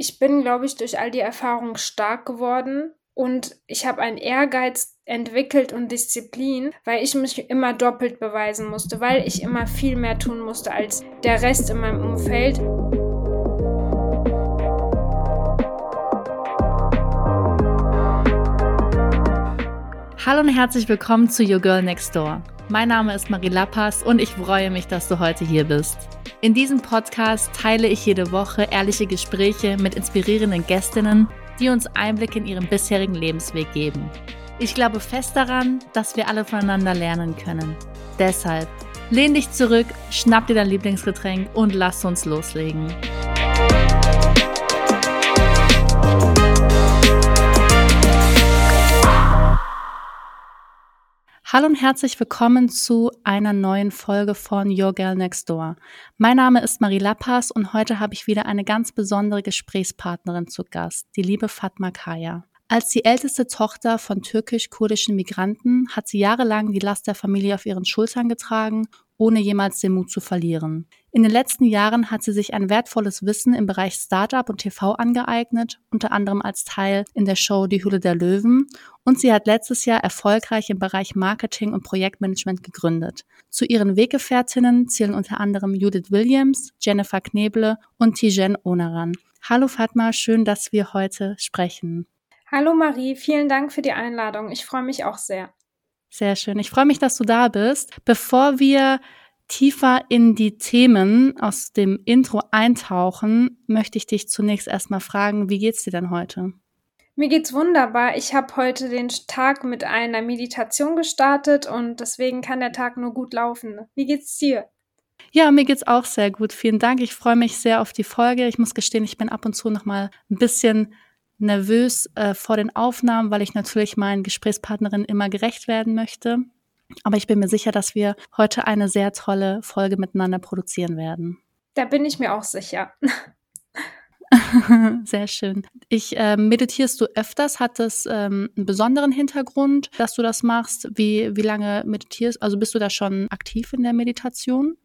Ich bin, glaube ich, durch all die Erfahrungen stark geworden und ich habe einen Ehrgeiz entwickelt und Disziplin, weil ich mich immer doppelt beweisen musste, weil ich immer viel mehr tun musste als der Rest in meinem Umfeld. Hallo und herzlich willkommen zu Your Girl Next Door. Mein Name ist Marie Lappas und ich freue mich, dass du heute hier bist. In diesem Podcast teile ich jede Woche ehrliche Gespräche mit inspirierenden Gästinnen, die uns Einblick in ihren bisherigen Lebensweg geben. Ich glaube fest daran, dass wir alle voneinander lernen können. Deshalb lehn dich zurück, schnapp dir dein Lieblingsgetränk und lass uns loslegen. Hallo und herzlich willkommen zu einer neuen Folge von Your Girl Next Door. Mein Name ist Marie Lappas und heute habe ich wieder eine ganz besondere Gesprächspartnerin zu Gast, die liebe Fatma Kaya. Als die älteste Tochter von türkisch-kurdischen Migranten hat sie jahrelang die Last der Familie auf ihren Schultern getragen, ohne jemals den Mut zu verlieren. In den letzten Jahren hat sie sich ein wertvolles Wissen im Bereich Startup und TV angeeignet, unter anderem als Teil in der Show Die Hülle der Löwen. Und sie hat letztes Jahr erfolgreich im Bereich Marketing und Projektmanagement gegründet. Zu ihren Weggefährtinnen zählen unter anderem Judith Williams, Jennifer Kneble und Tijen Onaran. Hallo Fatma, schön, dass wir heute sprechen. Hallo Marie, vielen Dank für die Einladung. Ich freue mich auch sehr. Sehr schön. Ich freue mich, dass du da bist. Bevor wir tiefer in die Themen aus dem Intro eintauchen, möchte ich dich zunächst erstmal fragen, wie geht's dir denn heute? Mir geht's wunderbar. Ich habe heute den Tag mit einer Meditation gestartet und deswegen kann der Tag nur gut laufen. Wie geht's dir? Ja, mir geht's auch sehr gut. Vielen Dank. Ich freue mich sehr auf die Folge. Ich muss gestehen, ich bin ab und zu noch mal ein bisschen nervös äh, vor den Aufnahmen, weil ich natürlich meinen Gesprächspartnerinnen immer gerecht werden möchte. Aber ich bin mir sicher, dass wir heute eine sehr tolle Folge miteinander produzieren werden. Da bin ich mir auch sicher. Sehr schön. Ich äh, meditierst du öfters? Hat das ähm, einen besonderen Hintergrund, dass du das machst? Wie, wie lange meditierst? Also bist du da schon aktiv in der Meditation?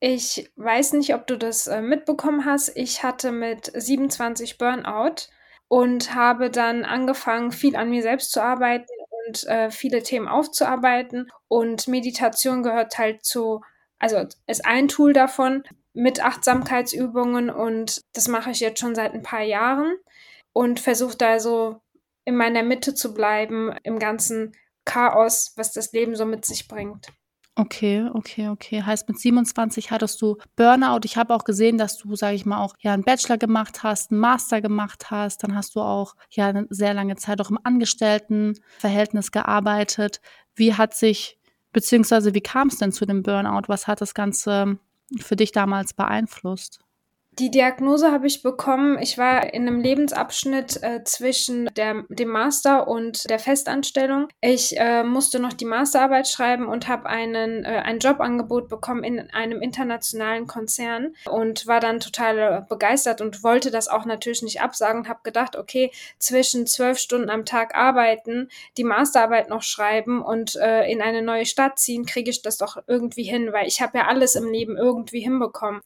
Ich weiß nicht, ob du das äh, mitbekommen hast. Ich hatte mit 27 Burnout und habe dann angefangen, viel an mir selbst zu arbeiten und äh, viele Themen aufzuarbeiten. Und Meditation gehört halt zu, also ist ein Tool davon mit Achtsamkeitsübungen und das mache ich jetzt schon seit ein paar Jahren und versuche da so in meiner Mitte zu bleiben im ganzen Chaos, was das Leben so mit sich bringt. Okay, okay, okay. Heißt, mit 27 hattest du Burnout. Ich habe auch gesehen, dass du, sage ich mal, auch ja einen Bachelor gemacht hast, einen Master gemacht hast. Dann hast du auch ja eine sehr lange Zeit auch im Angestelltenverhältnis gearbeitet. Wie hat sich, beziehungsweise wie kam es denn zu dem Burnout? Was hat das Ganze für dich damals beeinflusst? Die Diagnose habe ich bekommen. Ich war in einem Lebensabschnitt äh, zwischen der, dem Master und der Festanstellung. Ich äh, musste noch die Masterarbeit schreiben und habe einen äh, ein Jobangebot bekommen in einem internationalen Konzern und war dann total begeistert und wollte das auch natürlich nicht absagen habe gedacht, okay, zwischen zwölf Stunden am Tag arbeiten, die Masterarbeit noch schreiben und äh, in eine neue Stadt ziehen, kriege ich das doch irgendwie hin, weil ich habe ja alles im Leben irgendwie hinbekommen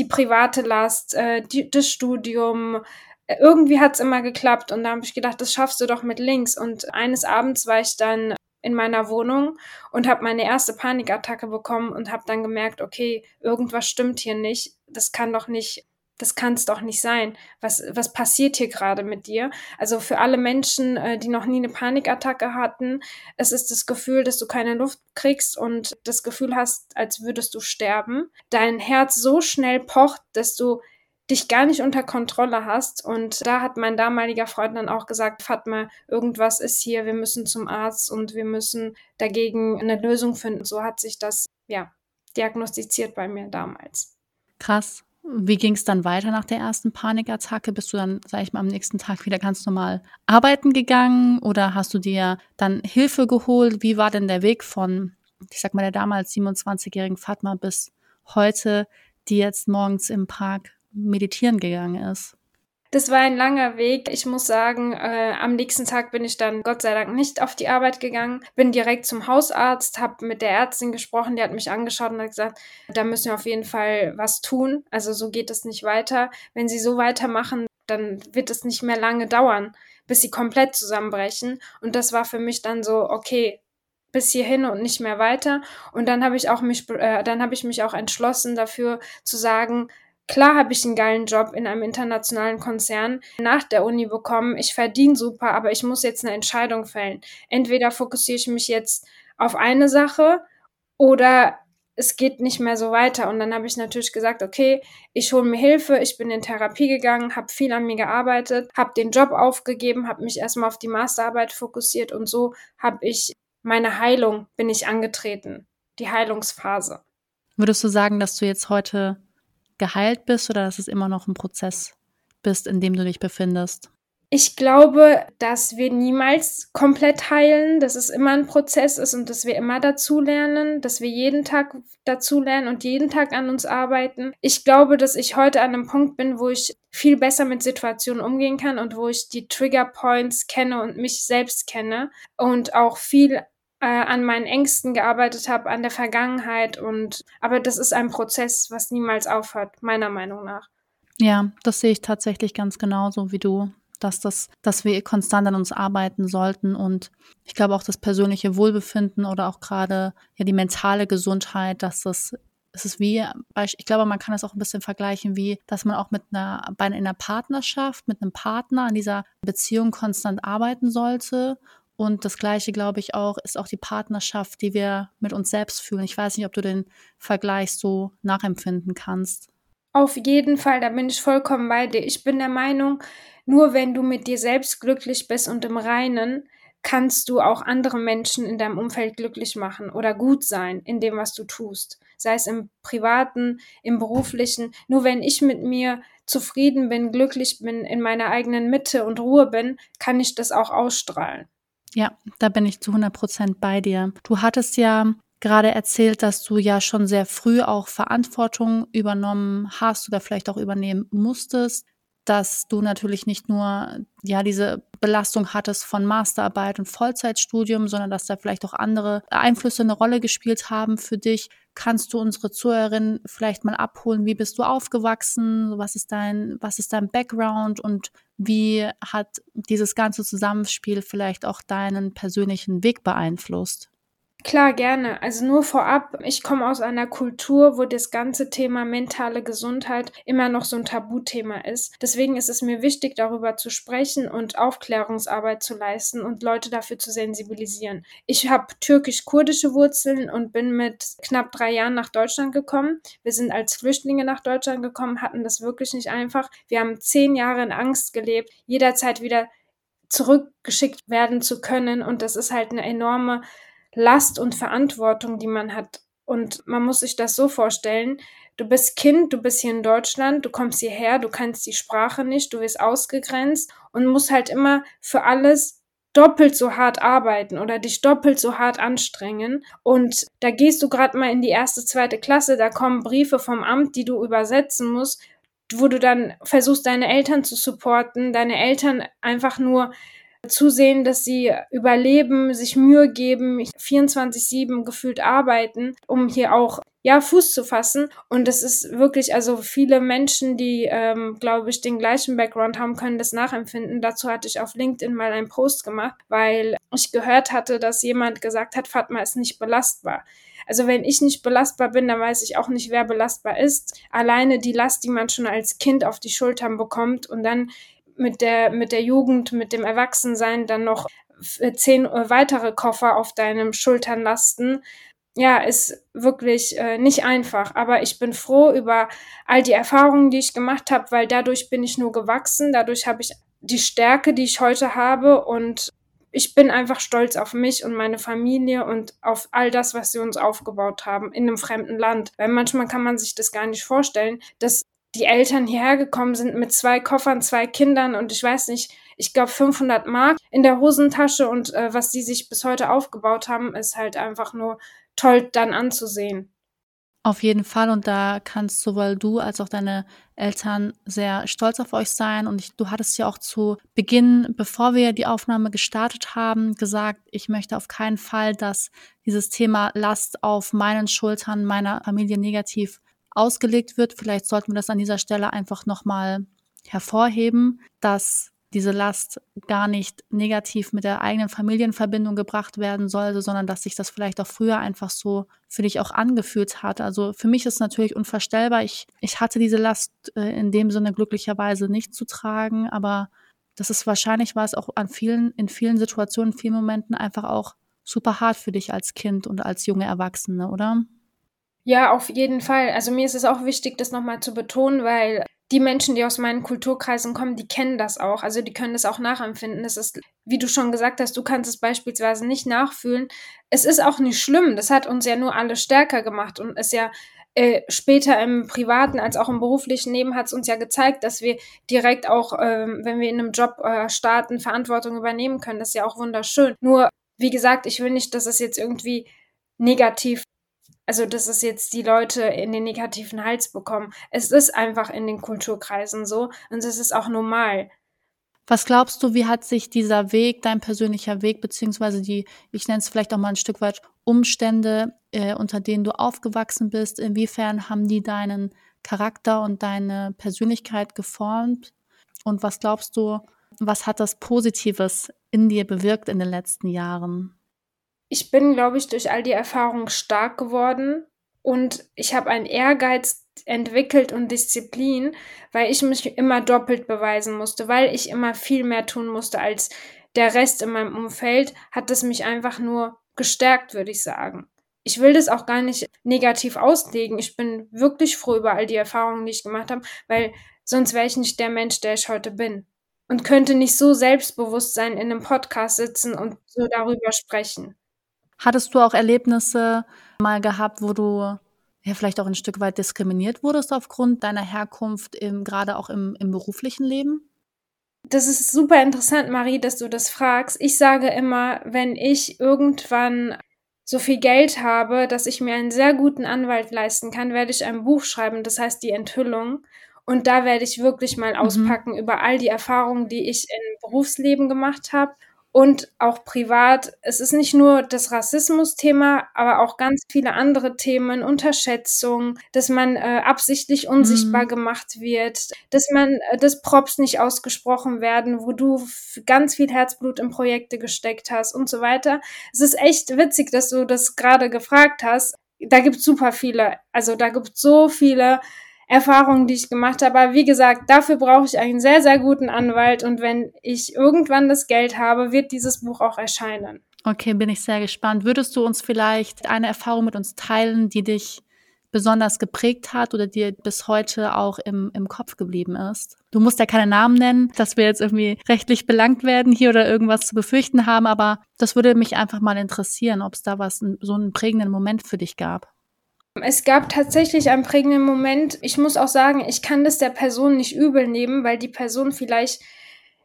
die private Last, äh, die, das Studium. Äh, irgendwie hat es immer geklappt und da habe ich gedacht, das schaffst du doch mit links. Und eines Abends war ich dann in meiner Wohnung und habe meine erste Panikattacke bekommen und habe dann gemerkt, okay, irgendwas stimmt hier nicht. Das kann doch nicht das kann es doch nicht sein. Was, was passiert hier gerade mit dir? Also für alle Menschen, äh, die noch nie eine Panikattacke hatten, es ist das Gefühl, dass du keine Luft kriegst und das Gefühl hast, als würdest du sterben. Dein Herz so schnell pocht, dass du dich gar nicht unter Kontrolle hast. Und da hat mein damaliger Freund dann auch gesagt, Fatma, irgendwas ist hier, wir müssen zum Arzt und wir müssen dagegen eine Lösung finden. So hat sich das, ja, diagnostiziert bei mir damals. Krass. Wie ging es dann weiter nach der ersten Panikattacke? Bist du dann, sag ich mal, am nächsten Tag wieder ganz normal arbeiten gegangen oder hast du dir dann Hilfe geholt? Wie war denn der Weg von, ich sag mal, der damals 27-jährigen Fatma bis heute, die jetzt morgens im Park meditieren gegangen ist? Das war ein langer Weg. Ich muss sagen, äh, am nächsten Tag bin ich dann Gott sei Dank nicht auf die Arbeit gegangen, bin direkt zum Hausarzt, habe mit der Ärztin gesprochen, die hat mich angeschaut und hat gesagt, da müssen wir auf jeden Fall was tun. Also so geht es nicht weiter. Wenn Sie so weitermachen, dann wird es nicht mehr lange dauern, bis sie komplett zusammenbrechen. Und das war für mich dann so, okay, bis hierhin und nicht mehr weiter. Und dann habe ich auch mich, äh, dann habe ich mich auch entschlossen dafür zu sagen, Klar habe ich einen geilen Job in einem internationalen Konzern nach der Uni bekommen. Ich verdiene super, aber ich muss jetzt eine Entscheidung fällen. Entweder fokussiere ich mich jetzt auf eine Sache oder es geht nicht mehr so weiter. Und dann habe ich natürlich gesagt, okay, ich hole mir Hilfe, ich bin in Therapie gegangen, habe viel an mir gearbeitet, habe den Job aufgegeben, habe mich erstmal auf die Masterarbeit fokussiert und so habe ich meine Heilung, bin ich angetreten, die Heilungsphase. Würdest du sagen, dass du jetzt heute geheilt bist oder dass es immer noch ein Prozess bist, in dem du dich befindest? Ich glaube, dass wir niemals komplett heilen, dass es immer ein Prozess ist und dass wir immer dazulernen, dass wir jeden Tag dazulernen und jeden Tag an uns arbeiten. Ich glaube, dass ich heute an einem Punkt bin, wo ich viel besser mit Situationen umgehen kann und wo ich die Trigger Points kenne und mich selbst kenne und auch viel äh, an meinen Ängsten gearbeitet habe, an der Vergangenheit und aber das ist ein Prozess, was niemals aufhört, meiner Meinung nach. Ja, das sehe ich tatsächlich ganz genauso wie du, dass das, dass wir konstant an uns arbeiten sollten und ich glaube auch das persönliche Wohlbefinden oder auch gerade ja die mentale Gesundheit, dass das es ist wie, ich glaube, man kann es auch ein bisschen vergleichen, wie, dass man auch mit einer, bei einer Partnerschaft, mit einem Partner an dieser Beziehung konstant arbeiten sollte und das Gleiche, glaube ich, auch, ist auch die Partnerschaft, die wir mit uns selbst fühlen. Ich weiß nicht, ob du den Vergleich so nachempfinden kannst. Auf jeden Fall, da bin ich vollkommen bei dir. Ich bin der Meinung, nur wenn du mit dir selbst glücklich bist und im Reinen, kannst du auch andere Menschen in deinem Umfeld glücklich machen oder gut sein in dem, was du tust. Sei es im privaten, im beruflichen. Nur wenn ich mit mir zufrieden bin, glücklich bin, in meiner eigenen Mitte und Ruhe bin, kann ich das auch ausstrahlen. Ja, da bin ich zu 100 Prozent bei dir. Du hattest ja gerade erzählt, dass du ja schon sehr früh auch Verantwortung übernommen hast oder vielleicht auch übernehmen musstest, dass du natürlich nicht nur ja diese Belastung hattest von Masterarbeit und Vollzeitstudium, sondern dass da vielleicht auch andere Einflüsse eine Rolle gespielt haben für dich. Kannst du unsere Zuhörerinnen vielleicht mal abholen? Wie bist du aufgewachsen? Was ist dein, was ist dein Background und wie hat dieses ganze Zusammenspiel vielleicht auch deinen persönlichen Weg beeinflusst? Klar, gerne. Also nur vorab, ich komme aus einer Kultur, wo das ganze Thema mentale Gesundheit immer noch so ein Tabuthema ist. Deswegen ist es mir wichtig, darüber zu sprechen und Aufklärungsarbeit zu leisten und Leute dafür zu sensibilisieren. Ich habe türkisch-kurdische Wurzeln und bin mit knapp drei Jahren nach Deutschland gekommen. Wir sind als Flüchtlinge nach Deutschland gekommen, hatten das wirklich nicht einfach. Wir haben zehn Jahre in Angst gelebt, jederzeit wieder zurückgeschickt werden zu können und das ist halt eine enorme Last und Verantwortung, die man hat. Und man muss sich das so vorstellen, du bist Kind, du bist hier in Deutschland, du kommst hierher, du kannst die Sprache nicht, du wirst ausgegrenzt und musst halt immer für alles doppelt so hart arbeiten oder dich doppelt so hart anstrengen. Und da gehst du gerade mal in die erste, zweite Klasse, da kommen Briefe vom Amt, die du übersetzen musst, wo du dann versuchst, deine Eltern zu supporten, deine Eltern einfach nur zusehen, dass sie überleben, sich Mühe geben, 24-7 gefühlt arbeiten, um hier auch ja, Fuß zu fassen. Und es ist wirklich, also viele Menschen, die, ähm, glaube ich, den gleichen Background haben, können das nachempfinden. Dazu hatte ich auf LinkedIn mal einen Post gemacht, weil ich gehört hatte, dass jemand gesagt hat, Fatma ist nicht belastbar. Also wenn ich nicht belastbar bin, dann weiß ich auch nicht, wer belastbar ist. Alleine die Last, die man schon als Kind auf die Schultern bekommt und dann mit der, mit der Jugend, mit dem Erwachsensein dann noch zehn weitere Koffer auf deinen Schultern lasten. Ja, ist wirklich äh, nicht einfach. Aber ich bin froh über all die Erfahrungen, die ich gemacht habe, weil dadurch bin ich nur gewachsen. Dadurch habe ich die Stärke, die ich heute habe. Und ich bin einfach stolz auf mich und meine Familie und auf all das, was sie uns aufgebaut haben in einem fremden Land. Weil manchmal kann man sich das gar nicht vorstellen, dass die Eltern hierher gekommen sind mit zwei Koffern, zwei Kindern und ich weiß nicht, ich glaube 500 Mark in der Hosentasche und äh, was die sich bis heute aufgebaut haben, ist halt einfach nur toll dann anzusehen. Auf jeden Fall und da kannst sowohl du als auch deine Eltern sehr stolz auf euch sein und ich, du hattest ja auch zu Beginn, bevor wir die Aufnahme gestartet haben, gesagt, ich möchte auf keinen Fall, dass dieses Thema Last auf meinen Schultern meiner Familie negativ ausgelegt wird. Vielleicht sollten wir das an dieser Stelle einfach nochmal hervorheben, dass diese Last gar nicht negativ mit der eigenen Familienverbindung gebracht werden sollte, sondern dass sich das vielleicht auch früher einfach so für dich auch angefühlt hat. Also für mich ist natürlich unvorstellbar. Ich, ich hatte diese Last äh, in dem Sinne glücklicherweise nicht zu tragen, aber das ist wahrscheinlich war es auch an vielen, in vielen Situationen, in vielen Momenten einfach auch super hart für dich als Kind und als junge Erwachsene, oder? Ja, auf jeden Fall. Also mir ist es auch wichtig, das nochmal zu betonen, weil die Menschen, die aus meinen Kulturkreisen kommen, die kennen das auch. Also die können das auch nachempfinden. Das ist, wie du schon gesagt hast, du kannst es beispielsweise nicht nachfühlen. Es ist auch nicht schlimm. Das hat uns ja nur alle stärker gemacht und ist ja äh, später im privaten als auch im beruflichen Leben hat es uns ja gezeigt, dass wir direkt auch, ähm, wenn wir in einem Job äh, starten, Verantwortung übernehmen können. Das ist ja auch wunderschön. Nur, wie gesagt, ich will nicht, dass es jetzt irgendwie negativ also dass es jetzt die Leute in den negativen Hals bekommen. Es ist einfach in den Kulturkreisen so und es ist auch normal. Was glaubst du, wie hat sich dieser Weg, dein persönlicher Weg, beziehungsweise die, ich nenne es vielleicht auch mal ein Stück weit Umstände, äh, unter denen du aufgewachsen bist, inwiefern haben die deinen Charakter und deine Persönlichkeit geformt? Und was glaubst du, was hat das Positives in dir bewirkt in den letzten Jahren? Ich bin, glaube ich, durch all die Erfahrungen stark geworden und ich habe einen Ehrgeiz entwickelt und Disziplin, weil ich mich immer doppelt beweisen musste, weil ich immer viel mehr tun musste als der Rest in meinem Umfeld, hat es mich einfach nur gestärkt, würde ich sagen. Ich will das auch gar nicht negativ auslegen. Ich bin wirklich froh über all die Erfahrungen, die ich gemacht habe, weil sonst wäre ich nicht der Mensch, der ich heute bin. Und könnte nicht so selbstbewusst sein, in einem Podcast sitzen und so darüber sprechen. Hattest du auch Erlebnisse mal gehabt, wo du ja vielleicht auch ein Stück weit diskriminiert wurdest aufgrund deiner Herkunft, im, gerade auch im, im beruflichen Leben? Das ist super interessant, Marie, dass du das fragst. Ich sage immer, wenn ich irgendwann so viel Geld habe, dass ich mir einen sehr guten Anwalt leisten kann, werde ich ein Buch schreiben, das heißt die Enthüllung. Und da werde ich wirklich mal mhm. auspacken über all die Erfahrungen, die ich im Berufsleben gemacht habe und auch privat. Es ist nicht nur das Rassismus-Thema, aber auch ganz viele andere Themen, Unterschätzung, dass man äh, absichtlich unsichtbar mhm. gemacht wird, dass man, äh, dass Props nicht ausgesprochen werden, wo du ganz viel Herzblut in Projekte gesteckt hast und so weiter. Es ist echt witzig, dass du das gerade gefragt hast. Da gibt es super viele, also da gibt es so viele Erfahrungen, die ich gemacht habe. Aber wie gesagt, dafür brauche ich einen sehr, sehr guten Anwalt. Und wenn ich irgendwann das Geld habe, wird dieses Buch auch erscheinen. Okay, bin ich sehr gespannt. Würdest du uns vielleicht eine Erfahrung mit uns teilen, die dich besonders geprägt hat oder dir bis heute auch im, im Kopf geblieben ist? Du musst ja keine Namen nennen, dass wir jetzt irgendwie rechtlich belangt werden hier oder irgendwas zu befürchten haben, aber das würde mich einfach mal interessieren, ob es da was, so einen prägenden Moment für dich gab. Es gab tatsächlich einen prägenden Moment. Ich muss auch sagen, ich kann das der Person nicht übel nehmen, weil die Person vielleicht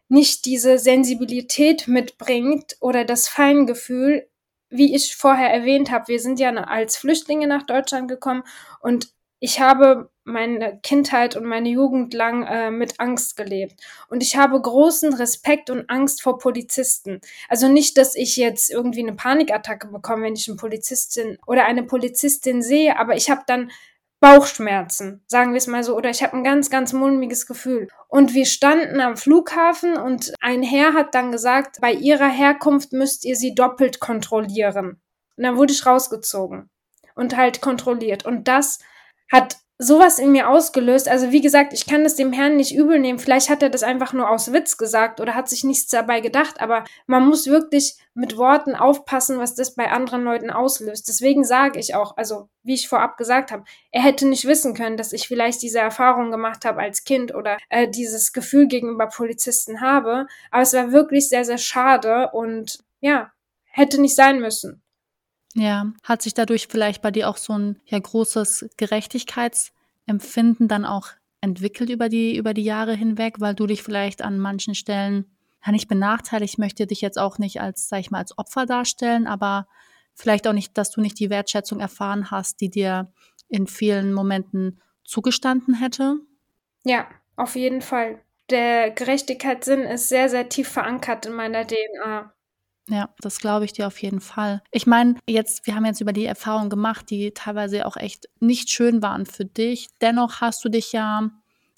nicht diese Sensibilität mitbringt oder das Feingefühl, wie ich vorher erwähnt habe. Wir sind ja als Flüchtlinge nach Deutschland gekommen und ich habe meine Kindheit und meine Jugend lang äh, mit Angst gelebt. Und ich habe großen Respekt und Angst vor Polizisten. Also nicht, dass ich jetzt irgendwie eine Panikattacke bekomme, wenn ich eine Polizistin oder eine Polizistin sehe, aber ich habe dann Bauchschmerzen, sagen wir es mal so, oder ich habe ein ganz, ganz mulmiges Gefühl. Und wir standen am Flughafen und ein Herr hat dann gesagt, bei ihrer Herkunft müsst ihr sie doppelt kontrollieren. Und dann wurde ich rausgezogen und halt kontrolliert. Und das hat sowas in mir ausgelöst. Also wie gesagt, ich kann das dem Herrn nicht übel nehmen. Vielleicht hat er das einfach nur aus Witz gesagt oder hat sich nichts dabei gedacht. Aber man muss wirklich mit Worten aufpassen, was das bei anderen Leuten auslöst. Deswegen sage ich auch, also wie ich vorab gesagt habe, er hätte nicht wissen können, dass ich vielleicht diese Erfahrung gemacht habe als Kind oder äh, dieses Gefühl gegenüber Polizisten habe. Aber es war wirklich sehr, sehr schade und ja, hätte nicht sein müssen. Ja, hat sich dadurch vielleicht bei dir auch so ein ja großes Gerechtigkeitsempfinden dann auch entwickelt über die über die Jahre hinweg, weil du dich vielleicht an manchen Stellen ja nicht benachteiligt. Möchte dich jetzt auch nicht als sag ich mal als Opfer darstellen, aber vielleicht auch nicht, dass du nicht die Wertschätzung erfahren hast, die dir in vielen Momenten zugestanden hätte. Ja, auf jeden Fall. Der Gerechtigkeitssinn ist sehr, sehr tief verankert in meiner DNA. Ja, das glaube ich dir auf jeden Fall. Ich meine, jetzt, wir haben jetzt über die Erfahrungen gemacht, die teilweise auch echt nicht schön waren für dich. Dennoch hast du dich ja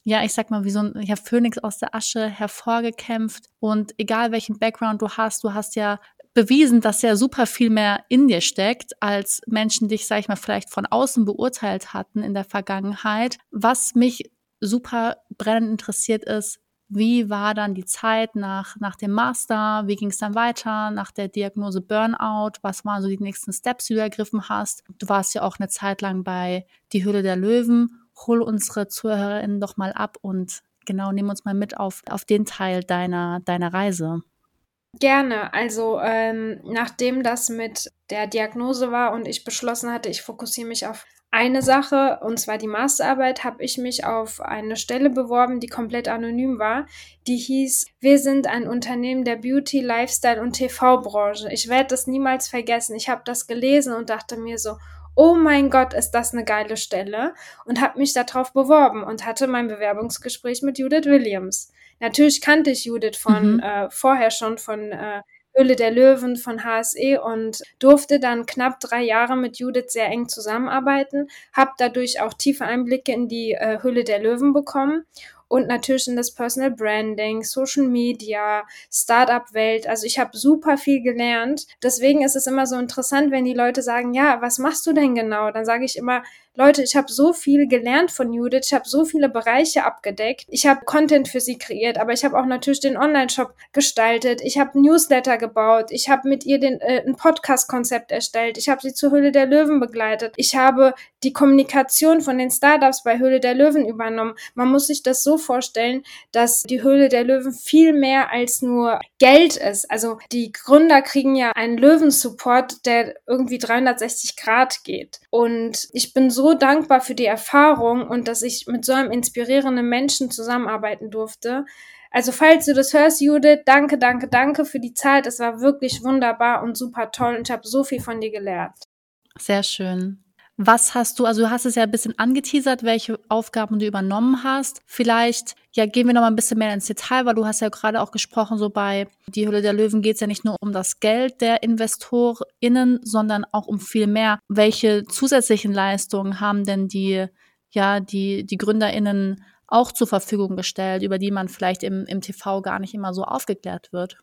ja, ich sag mal, wie so ein ja, Phönix aus der Asche hervorgekämpft. Und egal welchen Background du hast, du hast ja bewiesen, dass ja super viel mehr in dir steckt, als Menschen dich, sag ich mal, vielleicht von außen beurteilt hatten in der Vergangenheit. Was mich super brennend interessiert ist, wie war dann die Zeit nach, nach dem Master? Wie ging es dann weiter nach der Diagnose Burnout? Was waren so die nächsten Steps, die du ergriffen hast? Du warst ja auch eine Zeit lang bei Die Hülle der Löwen. Hol unsere ZuhörerInnen doch mal ab und genau, nimm uns mal mit auf, auf den Teil deiner, deiner Reise. Gerne. Also ähm, nachdem das mit der Diagnose war und ich beschlossen hatte, ich fokussiere mich auf eine Sache, und zwar die Masterarbeit, habe ich mich auf eine Stelle beworben, die komplett anonym war. Die hieß, wir sind ein Unternehmen der Beauty, Lifestyle und TV-Branche. Ich werde das niemals vergessen. Ich habe das gelesen und dachte mir so, oh mein Gott, ist das eine geile Stelle und habe mich darauf beworben und hatte mein Bewerbungsgespräch mit Judith Williams. Natürlich kannte ich Judith von mhm. äh, vorher schon von äh, Höhle der Löwen von HSE und durfte dann knapp drei Jahre mit Judith sehr eng zusammenarbeiten, habe dadurch auch tiefe Einblicke in die äh, Höhle der Löwen bekommen und natürlich in das Personal Branding, Social Media, Startup-Welt. Also ich habe super viel gelernt. Deswegen ist es immer so interessant, wenn die Leute sagen, ja, was machst du denn genau? Dann sage ich immer, Leute, ich habe so viel gelernt von Judith, ich habe so viele Bereiche abgedeckt, ich habe Content für sie kreiert, aber ich habe auch natürlich den Online-Shop gestaltet, ich habe Newsletter gebaut, ich habe mit ihr den, äh, ein Podcast-Konzept erstellt, ich habe sie zur Höhle der Löwen begleitet, ich habe die Kommunikation von den Startups bei Höhle der Löwen übernommen. Man muss sich das so vorstellen, dass die Höhle der Löwen viel mehr als nur Geld ist. Also die Gründer kriegen ja einen Löwensupport, der irgendwie 360 Grad geht. Und ich bin so dankbar für die Erfahrung und dass ich mit so einem inspirierenden Menschen zusammenarbeiten durfte. Also falls du das hörst, Judith, danke, danke, danke für die Zeit. Es war wirklich wunderbar und super toll und ich habe so viel von dir gelernt. Sehr schön. Was hast du, also du hast es ja ein bisschen angeteasert, welche Aufgaben du übernommen hast. Vielleicht, ja, gehen wir noch mal ein bisschen mehr ins Detail, weil du hast ja gerade auch gesprochen, so bei Die Hülle der Löwen geht es ja nicht nur um das Geld der InvestorInnen, sondern auch um viel mehr. Welche zusätzlichen Leistungen haben denn die, ja, die, die GründerInnen auch zur Verfügung gestellt, über die man vielleicht im, im TV gar nicht immer so aufgeklärt wird?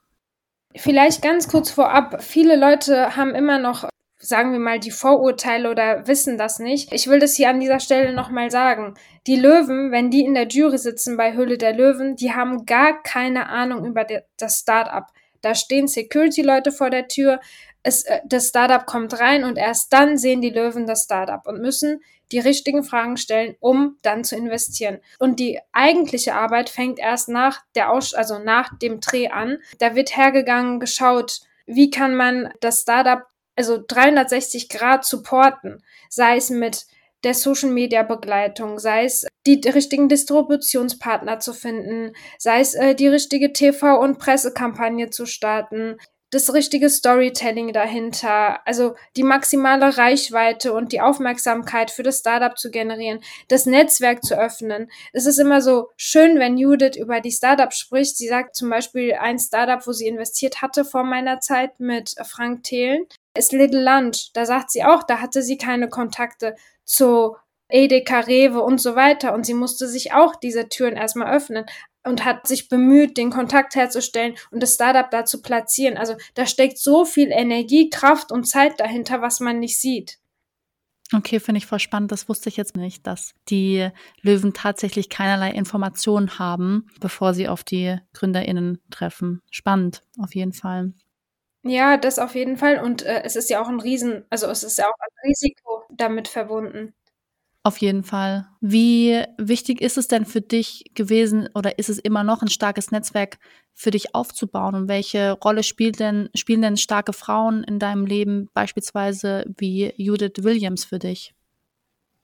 Vielleicht ganz kurz vorab. Viele Leute haben immer noch sagen wir mal, die Vorurteile oder wissen das nicht. Ich will das hier an dieser Stelle nochmal sagen. Die Löwen, wenn die in der Jury sitzen bei Hülle der Löwen, die haben gar keine Ahnung über das Startup. Da stehen Security-Leute vor der Tür, es, äh, das Startup kommt rein und erst dann sehen die Löwen das Startup und müssen die richtigen Fragen stellen, um dann zu investieren. Und die eigentliche Arbeit fängt erst nach der Aus also nach dem Dreh an. Da wird hergegangen, geschaut, wie kann man das Startup also 360 Grad supporten, sei es mit der Social Media Begleitung, sei es die, richtigen Distributionspartner zu finden, sei es äh, die richtige TV- und Pressekampagne zu starten, das richtige Storytelling dahinter, also die maximale Reichweite und die Aufmerksamkeit für das Startup zu generieren, das Netzwerk zu öffnen. Es ist immer so schön, wenn Judith über die Startups spricht. Sie sagt zum Beispiel ein Startup, wo sie investiert hatte vor meiner Zeit mit Frank Thelen ist Little Lunch. Da sagt sie auch, da hatte sie keine Kontakte zu Edeka, Rewe und so weiter. Und sie musste sich auch diese Türen erstmal öffnen und hat sich bemüht, den Kontakt herzustellen und das Startup da zu platzieren. Also da steckt so viel Energie, Kraft und Zeit dahinter, was man nicht sieht. Okay, finde ich voll spannend. Das wusste ich jetzt nicht, dass die Löwen tatsächlich keinerlei Informationen haben, bevor sie auf die GründerInnen treffen. Spannend, auf jeden Fall. Ja, das auf jeden Fall. Und äh, es ist ja auch ein Riesen, also es ist ja auch ein Risiko damit verbunden. Auf jeden Fall. Wie wichtig ist es denn für dich gewesen oder ist es immer noch ein starkes Netzwerk für dich aufzubauen? Und welche Rolle spielt denn, spielen denn starke Frauen in deinem Leben, beispielsweise wie Judith Williams für dich?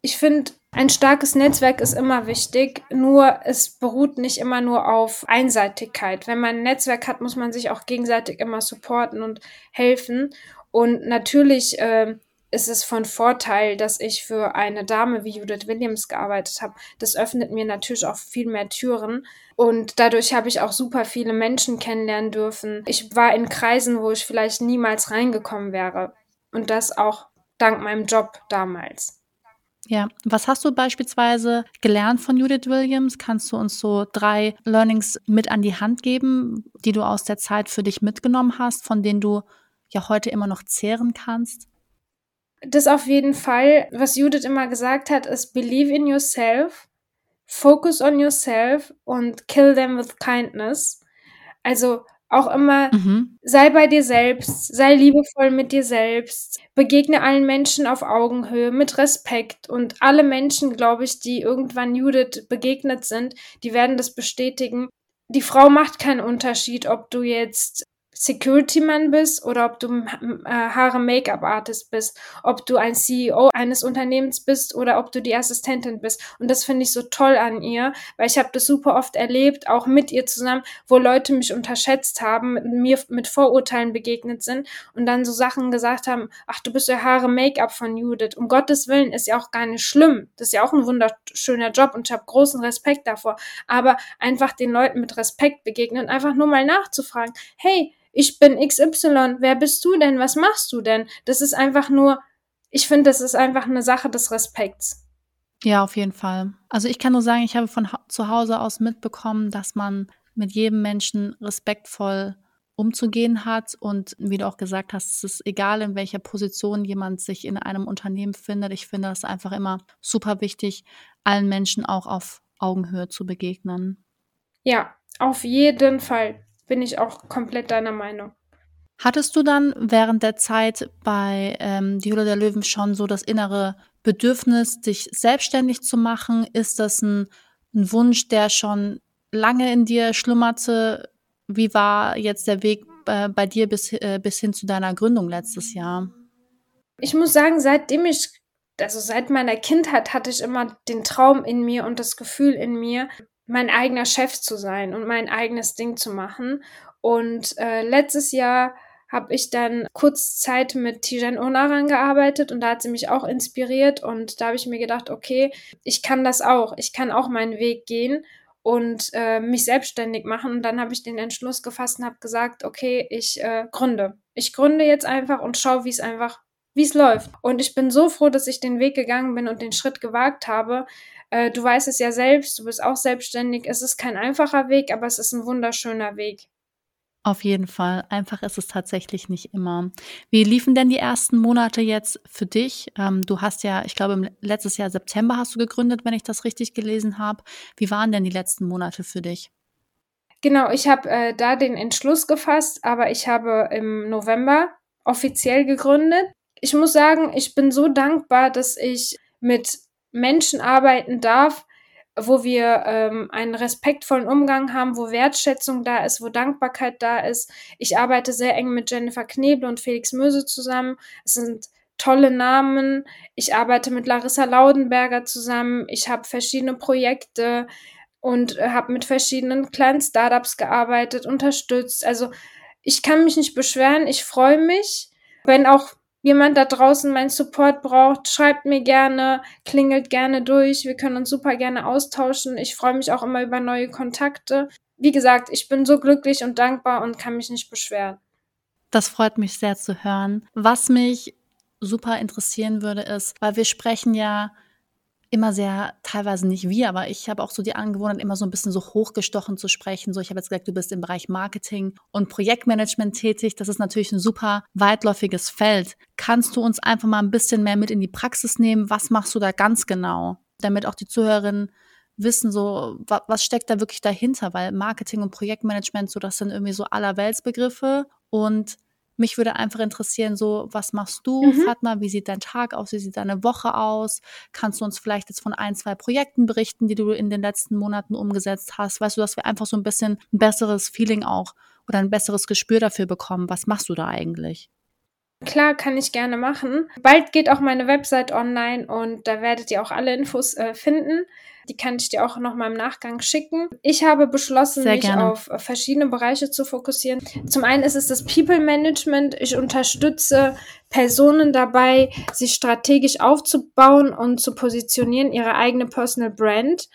Ich finde, ein starkes Netzwerk ist immer wichtig, nur es beruht nicht immer nur auf Einseitigkeit. Wenn man ein Netzwerk hat, muss man sich auch gegenseitig immer supporten und helfen. Und natürlich äh, ist es von Vorteil, dass ich für eine Dame wie Judith Williams gearbeitet habe. Das öffnet mir natürlich auch viel mehr Türen. Und dadurch habe ich auch super viele Menschen kennenlernen dürfen. Ich war in Kreisen, wo ich vielleicht niemals reingekommen wäre. Und das auch dank meinem Job damals. Ja, was hast du beispielsweise gelernt von Judith Williams? Kannst du uns so drei Learnings mit an die Hand geben, die du aus der Zeit für dich mitgenommen hast, von denen du ja heute immer noch zehren kannst? Das auf jeden Fall, was Judith immer gesagt hat, ist believe in yourself, focus on yourself und kill them with kindness. Also auch immer, mhm. sei bei dir selbst, sei liebevoll mit dir selbst, begegne allen Menschen auf Augenhöhe, mit Respekt. Und alle Menschen, glaube ich, die irgendwann Judith begegnet sind, die werden das bestätigen. Die Frau macht keinen Unterschied, ob du jetzt Security-Man bist oder ob du äh, Haare-Make-up-Artist bist, ob du ein CEO eines Unternehmens bist oder ob du die Assistentin bist. Und das finde ich so toll an ihr, weil ich habe das super oft erlebt, auch mit ihr zusammen, wo Leute mich unterschätzt haben, mir mit Vorurteilen begegnet sind und dann so Sachen gesagt haben, ach, du bist ja Haare-Make-up von Judith. Um Gottes Willen ist ja auch gar nicht schlimm. Das ist ja auch ein wunderschöner Job und ich habe großen Respekt davor. Aber einfach den Leuten mit Respekt begegnen, einfach nur mal nachzufragen, hey, ich bin XY, wer bist du denn, was machst du denn? Das ist einfach nur, ich finde, das ist einfach eine Sache des Respekts. Ja, auf jeden Fall. Also ich kann nur sagen, ich habe von zu Hause aus mitbekommen, dass man mit jedem Menschen respektvoll umzugehen hat. Und wie du auch gesagt hast, es ist egal, in welcher Position jemand sich in einem Unternehmen findet. Ich finde es einfach immer super wichtig, allen Menschen auch auf Augenhöhe zu begegnen. Ja, auf jeden Fall bin ich auch komplett deiner Meinung. Hattest du dann während der Zeit bei ähm, Die Hülle der Löwen schon so das innere Bedürfnis, dich selbstständig zu machen? Ist das ein, ein Wunsch, der schon lange in dir schlummerte? Wie war jetzt der Weg äh, bei dir bis, äh, bis hin zu deiner Gründung letztes Jahr? Ich muss sagen, seitdem ich, also seit meiner Kindheit hatte ich immer den Traum in mir und das Gefühl in mir, mein eigener Chef zu sein und mein eigenes Ding zu machen. Und äh, letztes Jahr habe ich dann kurz Zeit mit Tijan Onaran gearbeitet und da hat sie mich auch inspiriert und da habe ich mir gedacht, okay, ich kann das auch, ich kann auch meinen Weg gehen und äh, mich selbstständig machen und dann habe ich den Entschluss gefasst und habe gesagt, okay, ich äh, gründe. Ich gründe jetzt einfach und schaue, wie es einfach, wie es läuft. Und ich bin so froh, dass ich den Weg gegangen bin und den Schritt gewagt habe, äh, du weißt es ja selbst, du bist auch selbstständig. Es ist kein einfacher Weg, aber es ist ein wunderschöner Weg. Auf jeden Fall. Einfach ist es tatsächlich nicht immer. Wie liefen denn die ersten Monate jetzt für dich? Ähm, du hast ja, ich glaube, letztes Jahr September hast du gegründet, wenn ich das richtig gelesen habe. Wie waren denn die letzten Monate für dich? Genau, ich habe äh, da den Entschluss gefasst, aber ich habe im November offiziell gegründet. Ich muss sagen, ich bin so dankbar, dass ich mit Menschen arbeiten darf, wo wir ähm, einen respektvollen Umgang haben, wo Wertschätzung da ist, wo Dankbarkeit da ist. Ich arbeite sehr eng mit Jennifer Knebel und Felix Möse zusammen. Es sind tolle Namen. Ich arbeite mit Larissa Laudenberger zusammen. Ich habe verschiedene Projekte und äh, habe mit verschiedenen kleinen Startups gearbeitet, unterstützt. Also ich kann mich nicht beschweren. Ich freue mich, wenn auch jemand da draußen meinen Support braucht, schreibt mir gerne, klingelt gerne durch. Wir können uns super gerne austauschen. Ich freue mich auch immer über neue Kontakte. Wie gesagt, ich bin so glücklich und dankbar und kann mich nicht beschweren. Das freut mich sehr zu hören. Was mich super interessieren würde, ist, weil wir sprechen ja immer sehr, teilweise nicht wir, aber ich habe auch so die Angewohnheit, immer so ein bisschen so hochgestochen zu sprechen. So, ich habe jetzt gesagt, du bist im Bereich Marketing und Projektmanagement tätig. Das ist natürlich ein super weitläufiges Feld. Kannst du uns einfach mal ein bisschen mehr mit in die Praxis nehmen? Was machst du da ganz genau? Damit auch die Zuhörerinnen wissen, so, was steckt da wirklich dahinter? Weil Marketing und Projektmanagement, so, das sind irgendwie so allerweltsbegriffe und mich würde einfach interessieren, so, was machst du, mhm. Fatma? Wie sieht dein Tag aus? Wie sieht deine Woche aus? Kannst du uns vielleicht jetzt von ein, zwei Projekten berichten, die du in den letzten Monaten umgesetzt hast? Weißt du, dass wir einfach so ein bisschen ein besseres Feeling auch oder ein besseres Gespür dafür bekommen. Was machst du da eigentlich? Klar, kann ich gerne machen. Bald geht auch meine Website online und da werdet ihr auch alle Infos äh, finden. Die kann ich dir auch noch mal im Nachgang schicken. Ich habe beschlossen, Sehr mich gerne. auf verschiedene Bereiche zu fokussieren. Zum einen ist es das People Management. Ich unterstütze Personen dabei, sich strategisch aufzubauen und zu positionieren, ihre eigene Personal Brand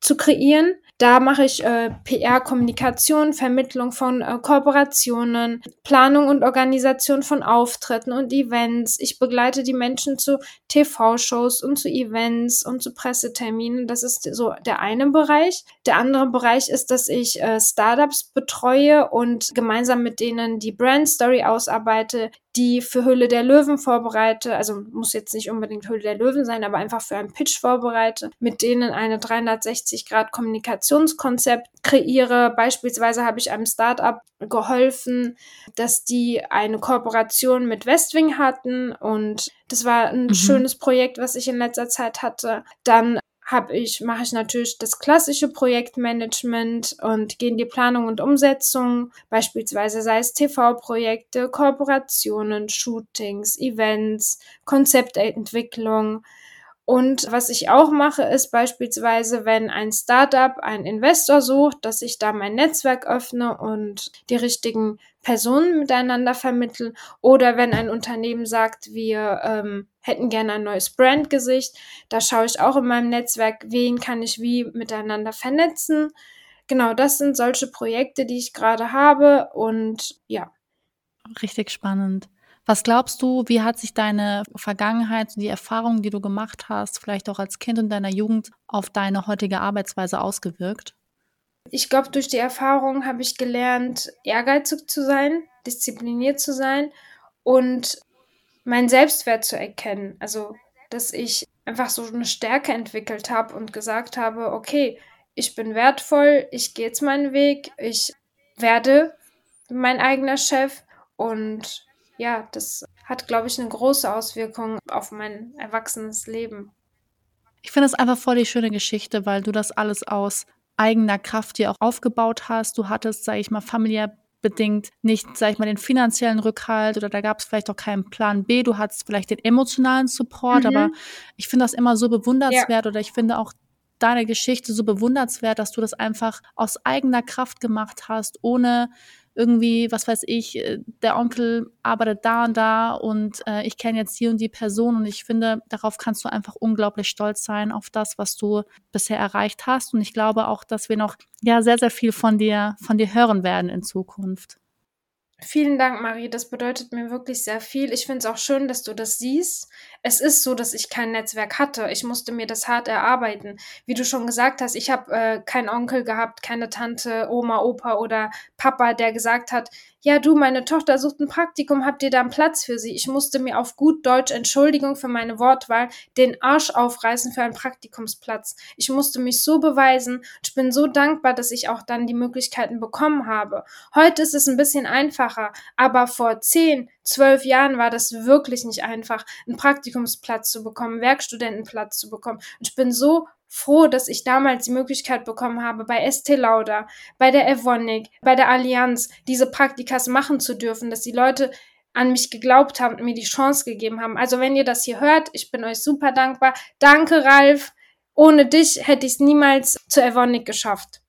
zu kreieren. Da mache ich äh, PR, Kommunikation, Vermittlung von äh, Kooperationen, Planung und Organisation von Auftritten und Events. Ich begleite die Menschen zu TV-Shows und zu Events und zu Presseterminen. Das ist so der eine Bereich. Der andere Bereich ist, dass ich äh, Startups betreue und gemeinsam mit denen die Brand Story ausarbeite, die für Höhle der Löwen vorbereite, also muss jetzt nicht unbedingt Höhle der Löwen sein, aber einfach für einen Pitch vorbereite, mit denen eine 360 Grad Kommunikationskonzept kreiere. Beispielsweise habe ich einem Startup geholfen, dass die eine Kooperation mit Westwing hatten und das war ein mhm. schönes Projekt, was ich in letzter Zeit hatte. Dann habe ich, mache ich natürlich das klassische Projektmanagement und gehe in die Planung und Umsetzung, beispielsweise sei es TV-Projekte, Kooperationen, Shootings, Events, Konzeptentwicklung. Und was ich auch mache, ist beispielsweise, wenn ein Startup einen Investor sucht, dass ich da mein Netzwerk öffne und die richtigen Personen miteinander vermittle. Oder wenn ein Unternehmen sagt, wir ähm, hätten gerne ein neues Brandgesicht, da schaue ich auch in meinem Netzwerk, wen kann ich wie miteinander vernetzen. Genau, das sind solche Projekte, die ich gerade habe und ja. Richtig spannend. Was glaubst du, wie hat sich deine Vergangenheit, die Erfahrungen, die du gemacht hast, vielleicht auch als Kind in deiner Jugend, auf deine heutige Arbeitsweise ausgewirkt? Ich glaube, durch die Erfahrung habe ich gelernt, ehrgeizig zu sein, diszipliniert zu sein und meinen Selbstwert zu erkennen. Also, dass ich einfach so eine Stärke entwickelt habe und gesagt habe, okay, ich bin wertvoll, ich gehe jetzt meinen Weg, ich werde mein eigener Chef und ja, das hat, glaube ich, eine große Auswirkung auf mein erwachsenes Leben. Ich finde es einfach voll die schöne Geschichte, weil du das alles aus eigener Kraft dir auch aufgebaut hast. Du hattest, sage ich mal, familiär bedingt nicht, sag ich mal, den finanziellen Rückhalt oder da gab es vielleicht auch keinen Plan B. Du hattest vielleicht den emotionalen Support, mhm. aber ich finde das immer so bewundernswert ja. oder ich finde auch deine Geschichte so bewundernswert, dass du das einfach aus eigener Kraft gemacht hast, ohne irgendwie, was weiß ich, äh, der Onkel arbeitet da und da und äh, ich kenne jetzt die und die Person und ich finde, darauf kannst du einfach unglaublich stolz sein auf das, was du bisher erreicht hast. Und ich glaube auch, dass wir noch ja sehr, sehr viel von dir, von dir hören werden in Zukunft. Vielen Dank, Marie. Das bedeutet mir wirklich sehr viel. Ich finde es auch schön, dass du das siehst. Es ist so, dass ich kein Netzwerk hatte. Ich musste mir das hart erarbeiten. Wie du schon gesagt hast, ich habe äh, keinen Onkel gehabt, keine Tante, Oma, Opa oder Papa, der gesagt hat, ja du, meine Tochter sucht ein Praktikum, habt ihr da einen Platz für sie? Ich musste mir auf gut Deutsch, Entschuldigung für meine Wortwahl, den Arsch aufreißen für einen Praktikumsplatz. Ich musste mich so beweisen. Ich bin so dankbar, dass ich auch dann die Möglichkeiten bekommen habe. Heute ist es ein bisschen einfacher, aber vor zehn, zwölf Jahren war das wirklich nicht einfach, einen Praktikumsplatz zu bekommen, Werkstudentenplatz zu bekommen. Und ich bin so froh, dass ich damals die Möglichkeit bekommen habe, bei Estee Lauder, bei der Evonik, bei der Allianz diese Praktikas machen zu dürfen, dass die Leute an mich geglaubt haben und mir die Chance gegeben haben. Also wenn ihr das hier hört, ich bin euch super dankbar. Danke, Ralf. Ohne dich hätte ich es niemals zu Evonik geschafft.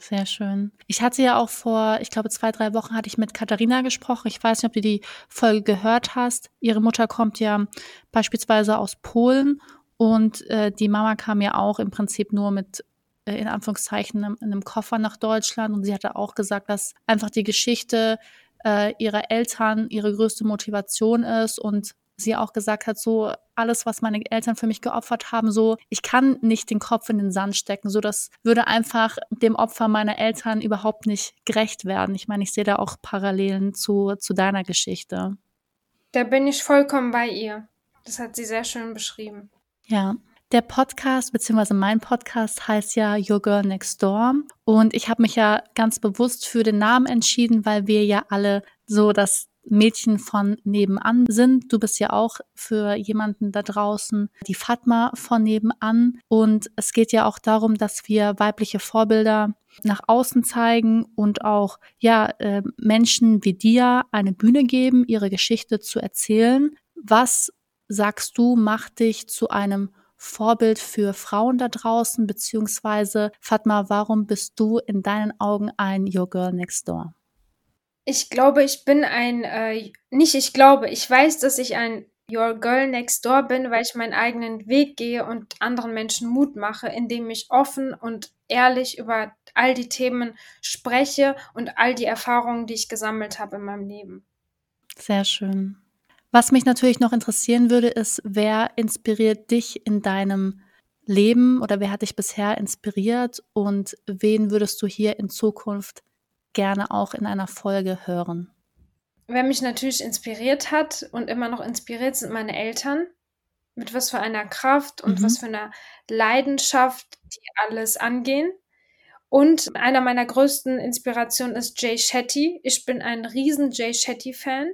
Sehr schön. Ich hatte ja auch vor, ich glaube, zwei, drei Wochen hatte ich mit Katharina gesprochen. Ich weiß nicht, ob du die Folge gehört hast. Ihre Mutter kommt ja beispielsweise aus Polen und äh, die Mama kam ja auch im Prinzip nur mit äh, in Anführungszeichen in einem Koffer nach Deutschland und sie hatte auch gesagt, dass einfach die Geschichte äh, ihrer Eltern ihre größte Motivation ist und sie auch gesagt hat, so alles, was meine Eltern für mich geopfert haben, so ich kann nicht den Kopf in den Sand stecken, so das würde einfach dem Opfer meiner Eltern überhaupt nicht gerecht werden. Ich meine, ich sehe da auch Parallelen zu, zu deiner Geschichte. Da bin ich vollkommen bei ihr. Das hat sie sehr schön beschrieben. Ja. Der Podcast beziehungsweise mein Podcast heißt ja Your Girl Next Door und ich habe mich ja ganz bewusst für den Namen entschieden, weil wir ja alle so das Mädchen von nebenan sind. Du bist ja auch für jemanden da draußen die Fatma von nebenan und es geht ja auch darum, dass wir weibliche Vorbilder nach außen zeigen und auch ja äh, Menschen wie dir eine Bühne geben, ihre Geschichte zu erzählen. Was sagst du, macht dich zu einem Vorbild für Frauen da draußen, beziehungsweise Fatma, warum bist du in deinen Augen ein Your Girl Next Door? Ich glaube, ich bin ein, äh, nicht ich glaube, ich weiß, dass ich ein Your Girl Next Door bin, weil ich meinen eigenen Weg gehe und anderen Menschen Mut mache, indem ich offen und ehrlich über all die Themen spreche und all die Erfahrungen, die ich gesammelt habe in meinem Leben. Sehr schön. Was mich natürlich noch interessieren würde, ist, wer inspiriert dich in deinem Leben oder wer hat dich bisher inspiriert und wen würdest du hier in Zukunft gerne auch in einer Folge hören? Wer mich natürlich inspiriert hat und immer noch inspiriert, sind meine Eltern. Mit was für einer Kraft und mhm. was für einer Leidenschaft die alles angehen. Und einer meiner größten Inspirationen ist Jay Shetty. Ich bin ein riesen Jay Shetty-Fan.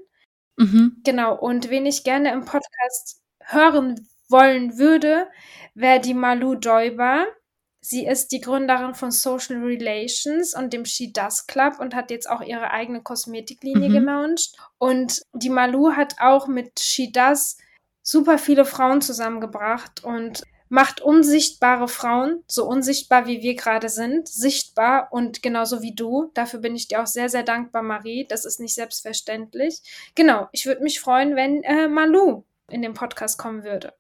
Mhm. Genau, und wen ich gerne im Podcast hören wollen würde, wäre die Malu Däuber. Sie ist die Gründerin von Social Relations und dem She Does Club und hat jetzt auch ihre eigene Kosmetiklinie mhm. gelauncht. Und die Malu hat auch mit She Does super viele Frauen zusammengebracht und macht unsichtbare Frauen, so unsichtbar wie wir gerade sind, sichtbar und genauso wie du. Dafür bin ich dir auch sehr, sehr dankbar, Marie. Das ist nicht selbstverständlich. Genau, ich würde mich freuen, wenn äh, Malu in den Podcast kommen würde.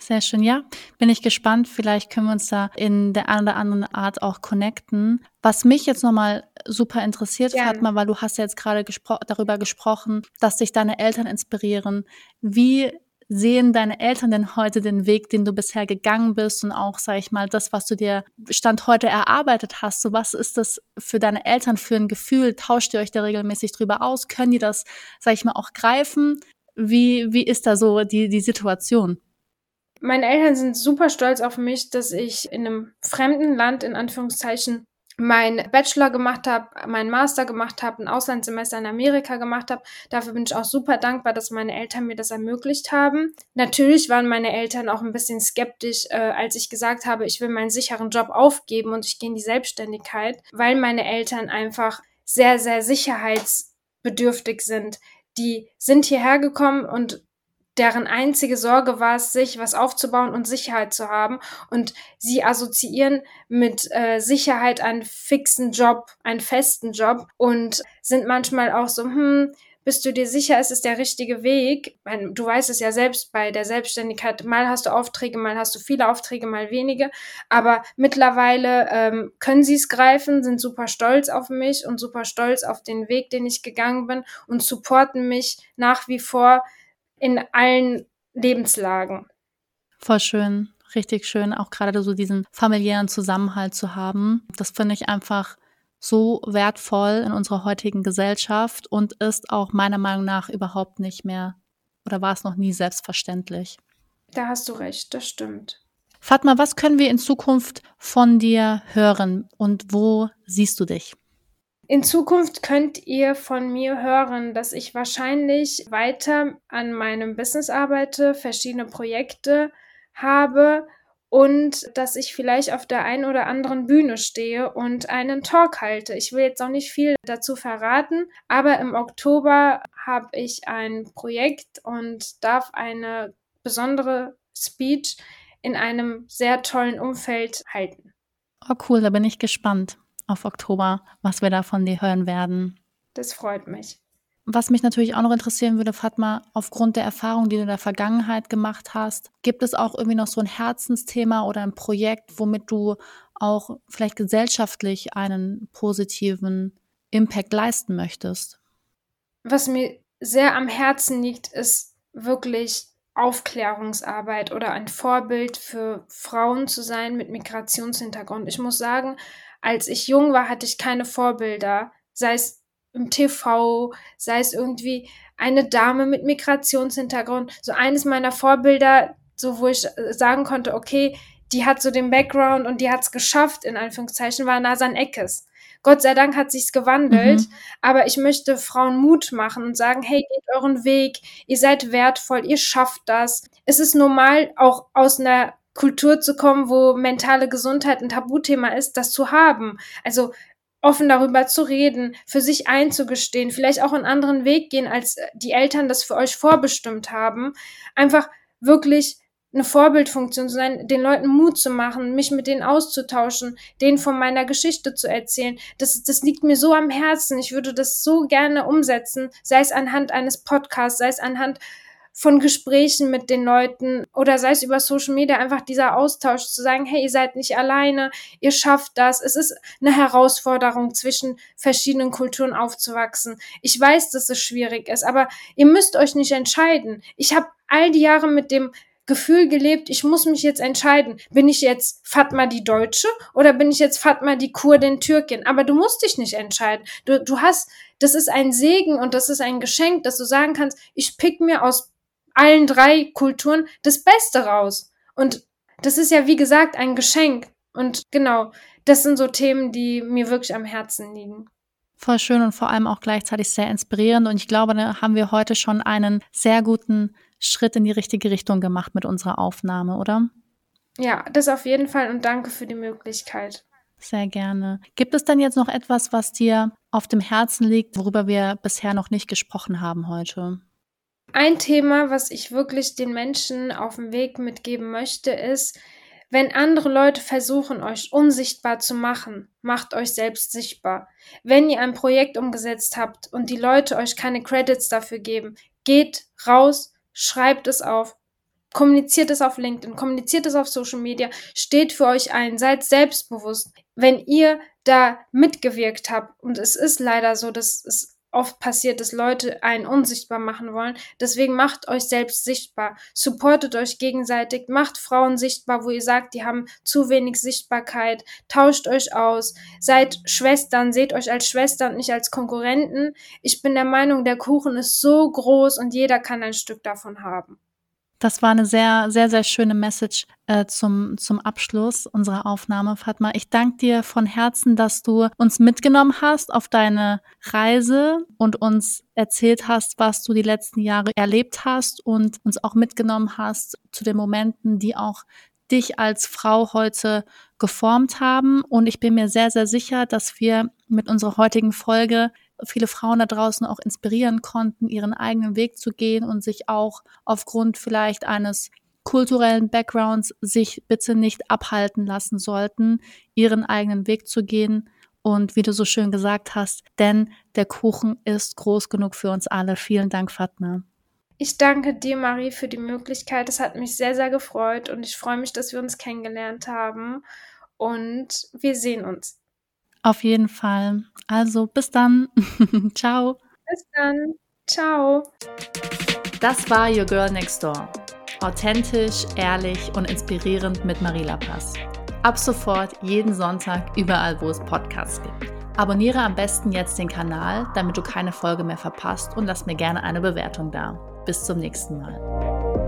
Sehr schön, ja. Bin ich gespannt. Vielleicht können wir uns da in der einen oder anderen Art auch connecten. Was mich jetzt nochmal super interessiert, Gerne. Fatma, weil du hast ja jetzt gerade gespro darüber gesprochen, dass dich deine Eltern inspirieren. Wie sehen deine Eltern denn heute den Weg, den du bisher gegangen bist und auch, sag ich mal, das, was du dir Stand heute erarbeitet hast? So, was ist das für deine Eltern für ein Gefühl? Tauscht ihr euch da regelmäßig drüber aus? Können die das, sag ich mal, auch greifen? Wie, wie ist da so die, die Situation? Meine Eltern sind super stolz auf mich, dass ich in einem fremden Land, in Anführungszeichen, meinen Bachelor gemacht habe, meinen Master gemacht habe, ein Auslandssemester in Amerika gemacht habe. Dafür bin ich auch super dankbar, dass meine Eltern mir das ermöglicht haben. Natürlich waren meine Eltern auch ein bisschen skeptisch, äh, als ich gesagt habe, ich will meinen sicheren Job aufgeben und ich gehe in die Selbstständigkeit, weil meine Eltern einfach sehr, sehr sicherheitsbedürftig sind. Die sind hierher gekommen und deren einzige Sorge war es, sich was aufzubauen und Sicherheit zu haben. Und sie assoziieren mit äh, Sicherheit einen fixen Job, einen festen Job und sind manchmal auch so, hm, bist du dir sicher, ist es der richtige Weg? Du weißt es ja selbst bei der Selbstständigkeit, mal hast du Aufträge, mal hast du viele Aufträge, mal wenige. Aber mittlerweile ähm, können sie es greifen, sind super stolz auf mich und super stolz auf den Weg, den ich gegangen bin und supporten mich nach wie vor in allen Lebenslagen. Voll schön, richtig schön, auch gerade so diesen familiären Zusammenhalt zu haben. Das finde ich einfach so wertvoll in unserer heutigen Gesellschaft und ist auch meiner Meinung nach überhaupt nicht mehr oder war es noch nie selbstverständlich. Da hast du recht, das stimmt. Fatma, was können wir in Zukunft von dir hören und wo siehst du dich? In Zukunft könnt ihr von mir hören, dass ich wahrscheinlich weiter an meinem Business arbeite, verschiedene Projekte habe und dass ich vielleicht auf der einen oder anderen Bühne stehe und einen Talk halte. Ich will jetzt noch nicht viel dazu verraten, aber im Oktober habe ich ein Projekt und darf eine besondere Speech in einem sehr tollen Umfeld halten. Oh cool, da bin ich gespannt auf Oktober, was wir da von dir hören werden. Das freut mich. Was mich natürlich auch noch interessieren würde, Fatma, aufgrund der Erfahrung, die du in der Vergangenheit gemacht hast, gibt es auch irgendwie noch so ein Herzensthema oder ein Projekt, womit du auch vielleicht gesellschaftlich einen positiven Impact leisten möchtest? Was mir sehr am Herzen liegt, ist wirklich Aufklärungsarbeit oder ein Vorbild für Frauen zu sein mit Migrationshintergrund. Ich muss sagen, als ich jung war, hatte ich keine Vorbilder, sei es im TV, sei es irgendwie eine Dame mit Migrationshintergrund. So eines meiner Vorbilder, so wo ich äh, sagen konnte, okay, die hat so den Background und die hat es geschafft, in Anführungszeichen, war Nasan Eckes. Gott sei Dank hat sich's gewandelt, mhm. aber ich möchte Frauen Mut machen und sagen, hey, geht euren Weg, ihr seid wertvoll, ihr schafft das. Es ist normal, auch aus einer Kultur zu kommen, wo mentale Gesundheit ein Tabuthema ist, das zu haben. Also offen darüber zu reden, für sich einzugestehen, vielleicht auch einen anderen Weg gehen, als die Eltern das für euch vorbestimmt haben. Einfach wirklich eine Vorbildfunktion zu sein, den Leuten Mut zu machen, mich mit denen auszutauschen, denen von meiner Geschichte zu erzählen. Das, das liegt mir so am Herzen. Ich würde das so gerne umsetzen, sei es anhand eines Podcasts, sei es anhand von Gesprächen mit den Leuten oder sei es über Social Media einfach dieser Austausch zu sagen, hey, ihr seid nicht alleine, ihr schafft das. Es ist eine Herausforderung, zwischen verschiedenen Kulturen aufzuwachsen. Ich weiß, dass es schwierig ist, aber ihr müsst euch nicht entscheiden. Ich habe all die Jahre mit dem Gefühl gelebt, ich muss mich jetzt entscheiden. Bin ich jetzt Fatma die Deutsche oder bin ich jetzt Fatma die Kurdin Türkin? Aber du musst dich nicht entscheiden. Du, du hast, das ist ein Segen und das ist ein Geschenk, dass du sagen kannst, ich pick mir aus allen drei Kulturen das Beste raus. Und das ist ja, wie gesagt, ein Geschenk. Und genau, das sind so Themen, die mir wirklich am Herzen liegen. Voll schön und vor allem auch gleichzeitig sehr inspirierend. Und ich glaube, da haben wir heute schon einen sehr guten Schritt in die richtige Richtung gemacht mit unserer Aufnahme, oder? Ja, das auf jeden Fall und danke für die Möglichkeit. Sehr gerne. Gibt es denn jetzt noch etwas, was dir auf dem Herzen liegt, worüber wir bisher noch nicht gesprochen haben heute? Ein Thema, was ich wirklich den Menschen auf dem Weg mitgeben möchte, ist, wenn andere Leute versuchen, euch unsichtbar zu machen, macht euch selbst sichtbar. Wenn ihr ein Projekt umgesetzt habt und die Leute euch keine Credits dafür geben, geht raus, schreibt es auf, kommuniziert es auf LinkedIn, kommuniziert es auf Social Media, steht für euch ein, seid selbstbewusst. Wenn ihr da mitgewirkt habt, und es ist leider so, dass es oft passiert, dass Leute einen unsichtbar machen wollen. Deswegen macht euch selbst sichtbar. Supportet euch gegenseitig. Macht Frauen sichtbar, wo ihr sagt, die haben zu wenig Sichtbarkeit. Tauscht euch aus. Seid Schwestern. Seht euch als Schwestern und nicht als Konkurrenten. Ich bin der Meinung, der Kuchen ist so groß und jeder kann ein Stück davon haben. Das war eine sehr, sehr, sehr schöne Message äh, zum, zum Abschluss unserer Aufnahme, Fatma. Ich danke dir von Herzen, dass du uns mitgenommen hast auf deine Reise und uns erzählt hast, was du die letzten Jahre erlebt hast und uns auch mitgenommen hast zu den Momenten, die auch dich als Frau heute geformt haben. Und ich bin mir sehr, sehr sicher, dass wir mit unserer heutigen Folge viele Frauen da draußen auch inspirieren konnten, ihren eigenen Weg zu gehen und sich auch aufgrund vielleicht eines kulturellen Backgrounds sich bitte nicht abhalten lassen sollten, ihren eigenen Weg zu gehen. Und wie du so schön gesagt hast, denn der Kuchen ist groß genug für uns alle. Vielen Dank, Fatma. Ich danke dir, Marie, für die Möglichkeit. Es hat mich sehr, sehr gefreut und ich freue mich, dass wir uns kennengelernt haben. Und wir sehen uns. Auf jeden Fall. Also bis dann. Ciao. Bis dann. Ciao. Das war Your Girl Next Door. Authentisch, ehrlich und inspirierend mit Marie Lapas. Ab sofort jeden Sonntag überall, wo es Podcasts gibt. Abonniere am besten jetzt den Kanal, damit du keine Folge mehr verpasst und lass mir gerne eine Bewertung da. Bis zum nächsten Mal.